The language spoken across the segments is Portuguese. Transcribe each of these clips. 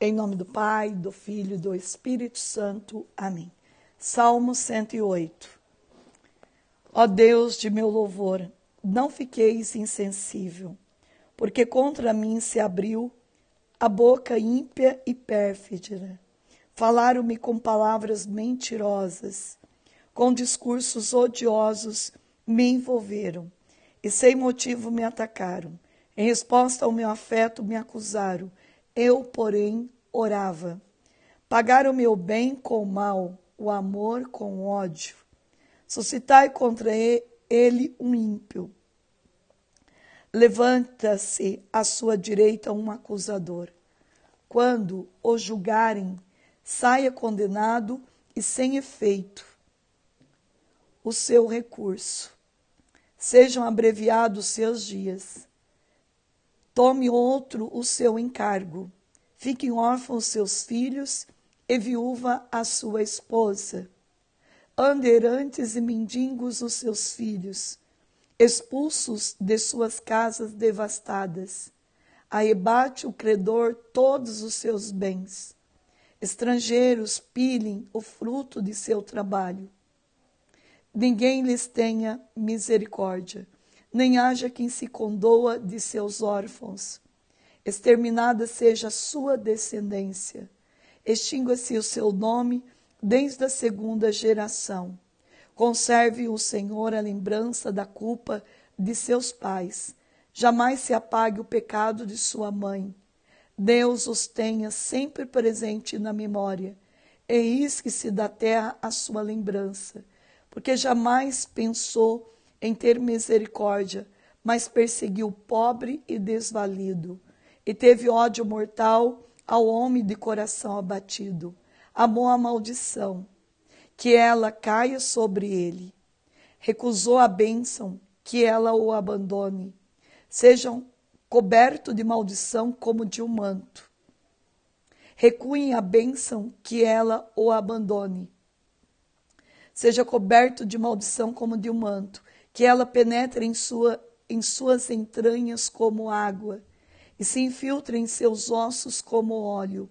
Em nome do Pai, do Filho e do Espírito Santo. Amém. Salmo 108. Ó Deus de meu louvor, não fiqueis insensível, porque contra mim se abriu a boca ímpia e pérfida. Falaram-me com palavras mentirosas, com discursos odiosos me envolveram e sem motivo me atacaram. Em resposta ao meu afeto me acusaram eu, porém, orava. Pagaram meu bem com mal, o amor com ódio. Suscitai contra ele um ímpio. Levanta-se à sua direita um acusador. Quando o julgarem, saia condenado e sem efeito o seu recurso. Sejam abreviados seus dias Tome outro o seu encargo. Fiquem órfãos seus filhos e viúva a sua esposa. Anderantes e mendigos os seus filhos, expulsos de suas casas devastadas. Aebate o credor todos os seus bens. Estrangeiros pilhem o fruto de seu trabalho. Ninguém lhes tenha misericórdia nem haja quem se condoa de seus órfãos. Exterminada seja a sua descendência. Extinga-se o seu nome desde a segunda geração. Conserve o Senhor a lembrança da culpa de seus pais. Jamais se apague o pecado de sua mãe. Deus os tenha sempre presente na memória. E isque-se da terra a sua lembrança, porque jamais pensou em ter misericórdia, mas perseguiu o pobre e desvalido, e teve ódio mortal ao homem de coração abatido. Amou a maldição, que ela caia sobre ele. Recusou a bênção, que ela o abandone. Sejam coberto de maldição como de um manto. Recuem a bênção, que ela o abandone. Seja coberto de maldição como de um manto que ela penetre em, sua, em suas entranhas como água e se infiltre em seus ossos como óleo.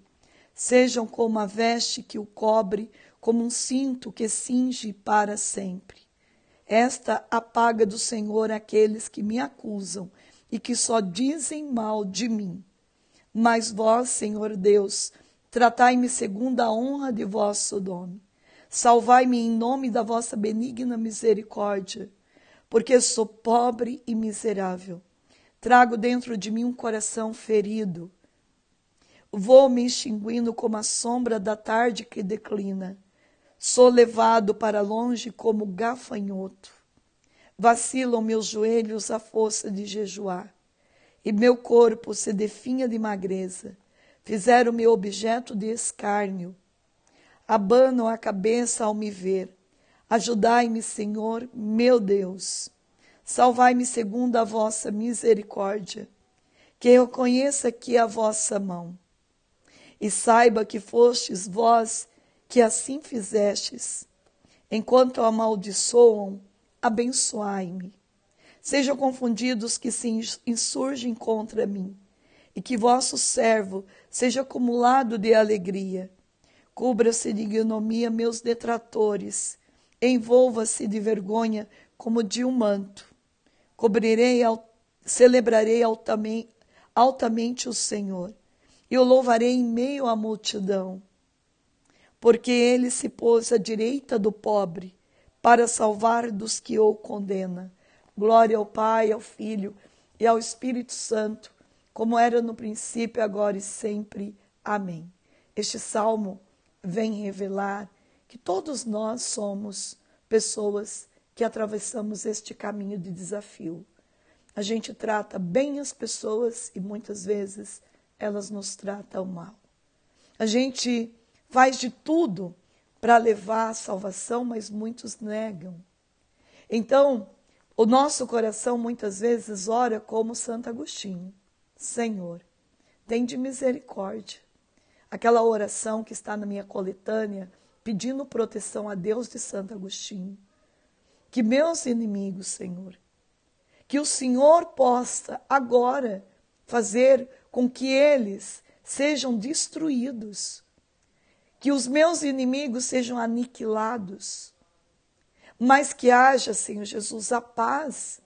Sejam como a veste que o cobre, como um cinto que cinge para sempre. Esta apaga do Senhor aqueles que me acusam e que só dizem mal de mim. Mas vós, Senhor Deus, tratai-me segundo a honra de vosso nome. Salvai-me em nome da vossa benigna misericórdia porque sou pobre e miserável. Trago dentro de mim um coração ferido. Vou me extinguindo como a sombra da tarde que declina. Sou levado para longe como gafanhoto. Vacilam meus joelhos à força de jejuar, e meu corpo se definha de magreza. Fizeram-me objeto de escárnio. Abanam a cabeça ao me ver Ajudai-me, Senhor, meu Deus. Salvai-me segundo a vossa misericórdia. Que eu conheça aqui a vossa mão. E saiba que fostes vós que assim fizestes. Enquanto amaldiçoam, abençoai-me. Sejam confundidos que se insurgem contra mim, e que vosso servo seja acumulado de alegria. Cubra-se de ignomia meus detratores, envolva-se de vergonha como de um manto. Cobrirei, celebrarei altamente, o Senhor e o louvarei em meio à multidão, porque ele se pôs à direita do pobre para salvar dos que o condena. Glória ao Pai, ao Filho e ao Espírito Santo, como era no princípio, agora e sempre. Amém. Este salmo vem revelar que todos nós somos pessoas que atravessamos este caminho de desafio. A gente trata bem as pessoas e muitas vezes elas nos tratam mal. A gente faz de tudo para levar a salvação, mas muitos negam. Então, o nosso coração muitas vezes ora como Santo Agostinho: Senhor, tem de misericórdia. Aquela oração que está na minha coletânea pedindo proteção a Deus de Santo Agostinho. Que meus inimigos, Senhor, que o Senhor possa agora fazer com que eles sejam destruídos, que os meus inimigos sejam aniquilados, mas que haja, Senhor Jesus, a paz.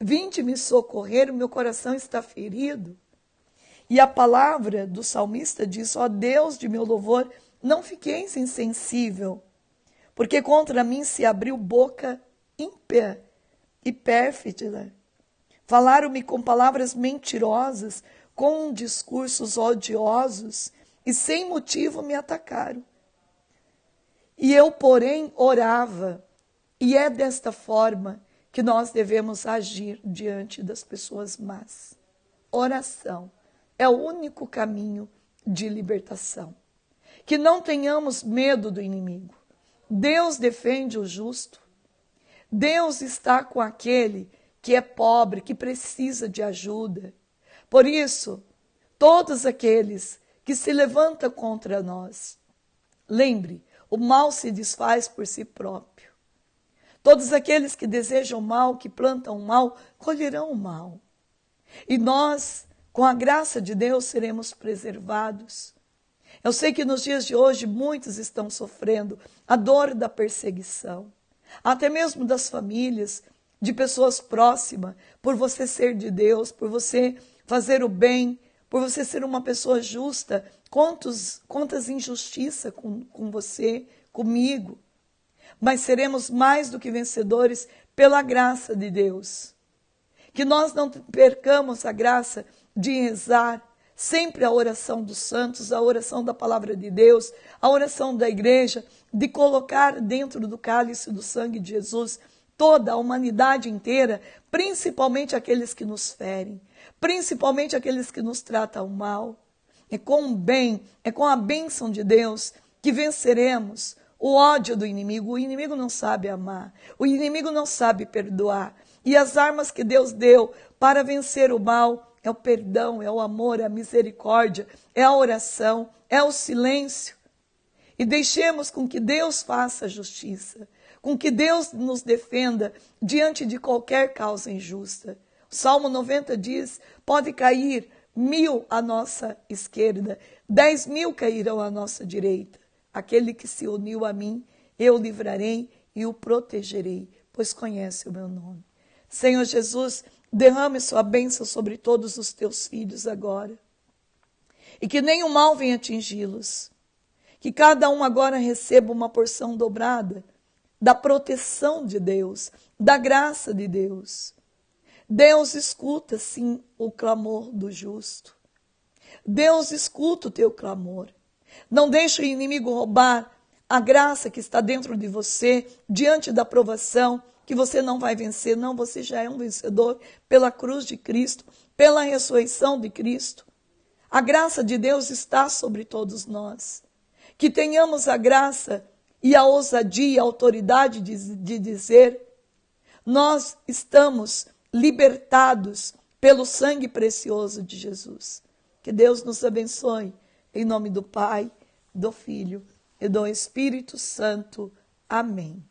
Vinde me socorrer, o meu coração está ferido. E a palavra do salmista diz: Ó Deus de meu louvor, não fiqueis insensível, porque contra mim se abriu boca ímpia e pérfida. Falaram-me com palavras mentirosas, com discursos odiosos, e sem motivo me atacaram. E eu, porém, orava, e é desta forma que nós devemos agir diante das pessoas más. Oração é o único caminho de libertação. Que não tenhamos medo do inimigo. Deus defende o justo. Deus está com aquele que é pobre, que precisa de ajuda. Por isso, todos aqueles que se levantam contra nós, lembre, o mal se desfaz por si próprio. Todos aqueles que desejam mal, que plantam mal, colherão o mal. E nós, com a graça de Deus, seremos preservados. Eu sei que nos dias de hoje muitos estão sofrendo a dor da perseguição, até mesmo das famílias, de pessoas próximas, por você ser de Deus, por você fazer o bem, por você ser uma pessoa justa. Quantos, quantas injustiças com, com você, comigo. Mas seremos mais do que vencedores pela graça de Deus. Que nós não percamos a graça de rezar sempre a oração dos santos, a oração da palavra de Deus, a oração da igreja, de colocar dentro do cálice do sangue de Jesus toda a humanidade inteira, principalmente aqueles que nos ferem, principalmente aqueles que nos tratam mal. É com o bem, é com a bênção de Deus que venceremos o ódio do inimigo. O inimigo não sabe amar, o inimigo não sabe perdoar. E as armas que Deus deu para vencer o mal é o perdão, é o amor, é a misericórdia, é a oração, é o silêncio. E deixemos com que Deus faça justiça com que Deus nos defenda diante de qualquer causa injusta. O Salmo 90 diz: pode cair mil à nossa esquerda, dez mil cairão à nossa direita. Aquele que se uniu a mim, eu livrarei e o protegerei, pois conhece o meu nome. Senhor Jesus, derrame sua bênção sobre todos os teus filhos agora. E que nenhum mal venha atingi-los. Que cada um agora receba uma porção dobrada da proteção de Deus, da graça de Deus. Deus escuta, sim, o clamor do justo. Deus escuta o teu clamor. Não deixe o inimigo roubar a graça que está dentro de você diante da provação, que você não vai vencer. Não, você já é um vencedor pela cruz de Cristo, pela ressurreição de Cristo. A graça de Deus está sobre todos nós. Que tenhamos a graça e a ousadia, a autoridade de, de dizer: nós estamos libertados pelo sangue precioso de Jesus. Que Deus nos abençoe. Em nome do Pai, do Filho e do Espírito Santo. Amém.